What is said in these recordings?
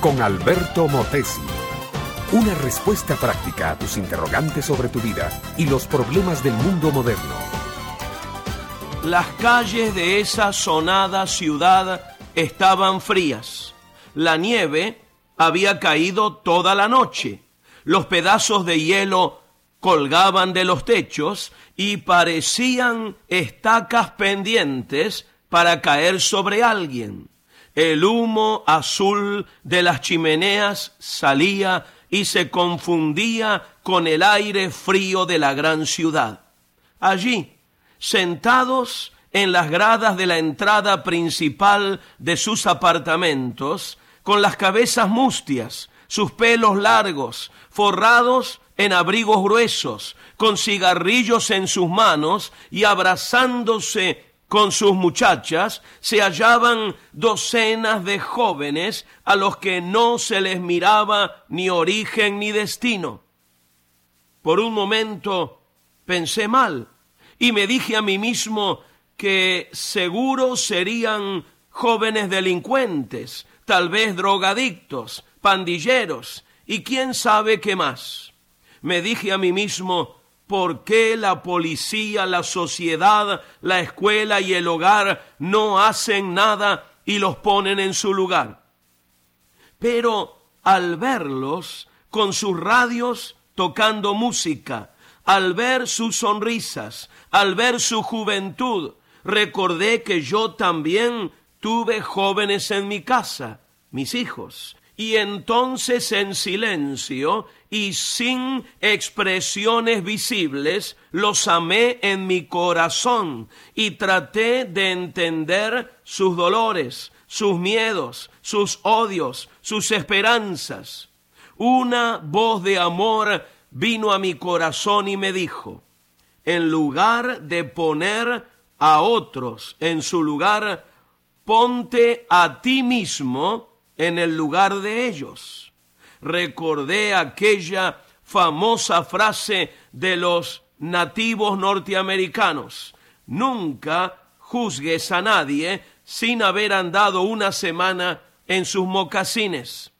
con Alberto Motesi. Una respuesta práctica a tus interrogantes sobre tu vida y los problemas del mundo moderno. Las calles de esa sonada ciudad estaban frías. La nieve había caído toda la noche. Los pedazos de hielo colgaban de los techos y parecían estacas pendientes para caer sobre alguien. El humo azul de las chimeneas salía y se confundía con el aire frío de la gran ciudad. Allí, sentados en las gradas de la entrada principal de sus apartamentos, con las cabezas mustias, sus pelos largos, forrados en abrigos gruesos, con cigarrillos en sus manos y abrazándose con sus muchachas, se hallaban docenas de jóvenes a los que no se les miraba ni origen ni destino. Por un momento pensé mal y me dije a mí mismo que seguro serían jóvenes delincuentes, tal vez drogadictos, pandilleros y quién sabe qué más me dije a mí mismo, ¿por qué la policía, la sociedad, la escuela y el hogar no hacen nada y los ponen en su lugar? Pero al verlos con sus radios tocando música, al ver sus sonrisas, al ver su juventud, recordé que yo también tuve jóvenes en mi casa, mis hijos, y entonces en silencio y sin expresiones visibles, los amé en mi corazón y traté de entender sus dolores, sus miedos, sus odios, sus esperanzas. Una voz de amor vino a mi corazón y me dijo, en lugar de poner a otros en su lugar, ponte a ti mismo en el lugar de ellos. Recordé aquella famosa frase de los nativos norteamericanos. Nunca juzgues a nadie sin haber andado una semana en sus mocasines.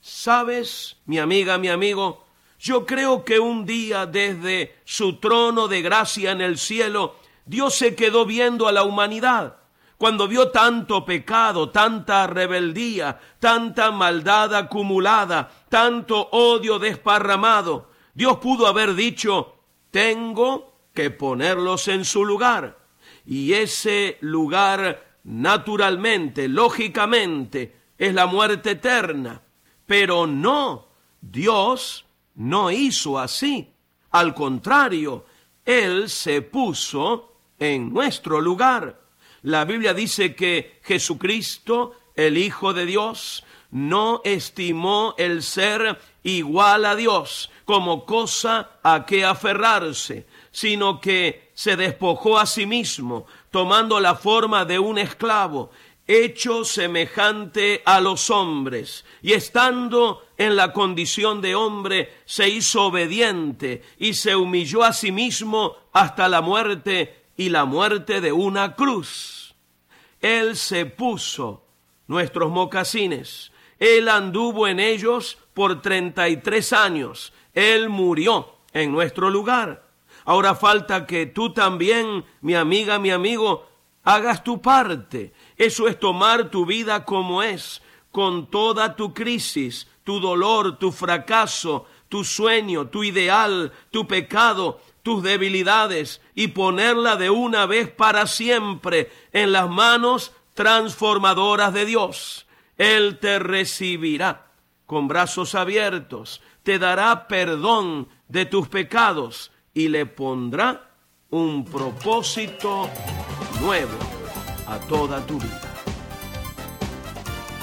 ¿Sabes, mi amiga, mi amigo? Yo creo que un día desde su trono de gracia en el cielo, Dios se quedó viendo a la humanidad cuando vio tanto pecado, tanta rebeldía, tanta maldad acumulada, tanto odio desparramado, Dios pudo haber dicho, tengo que ponerlos en su lugar. Y ese lugar, naturalmente, lógicamente, es la muerte eterna. Pero no, Dios no hizo así. Al contrario, Él se puso en nuestro lugar. La Biblia dice que Jesucristo, el Hijo de Dios, no estimó el ser igual a Dios como cosa a que aferrarse, sino que se despojó a sí mismo, tomando la forma de un esclavo, hecho semejante a los hombres, y estando en la condición de hombre, se hizo obediente y se humilló a sí mismo hasta la muerte y la muerte de una cruz. Él se puso nuestros mocasines. Él anduvo en ellos por treinta y tres años. Él murió en nuestro lugar. Ahora falta que tú también, mi amiga, mi amigo, hagas tu parte. Eso es tomar tu vida como es, con toda tu crisis, tu dolor, tu fracaso, tu sueño, tu ideal, tu pecado, tus debilidades y ponerla de una vez para siempre en las manos transformadoras de Dios. Él te recibirá con brazos abiertos, te dará perdón de tus pecados y le pondrá un propósito nuevo a toda tu vida.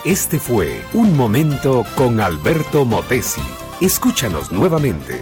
Este fue Un Momento con Alberto Motesi. Escúchanos nuevamente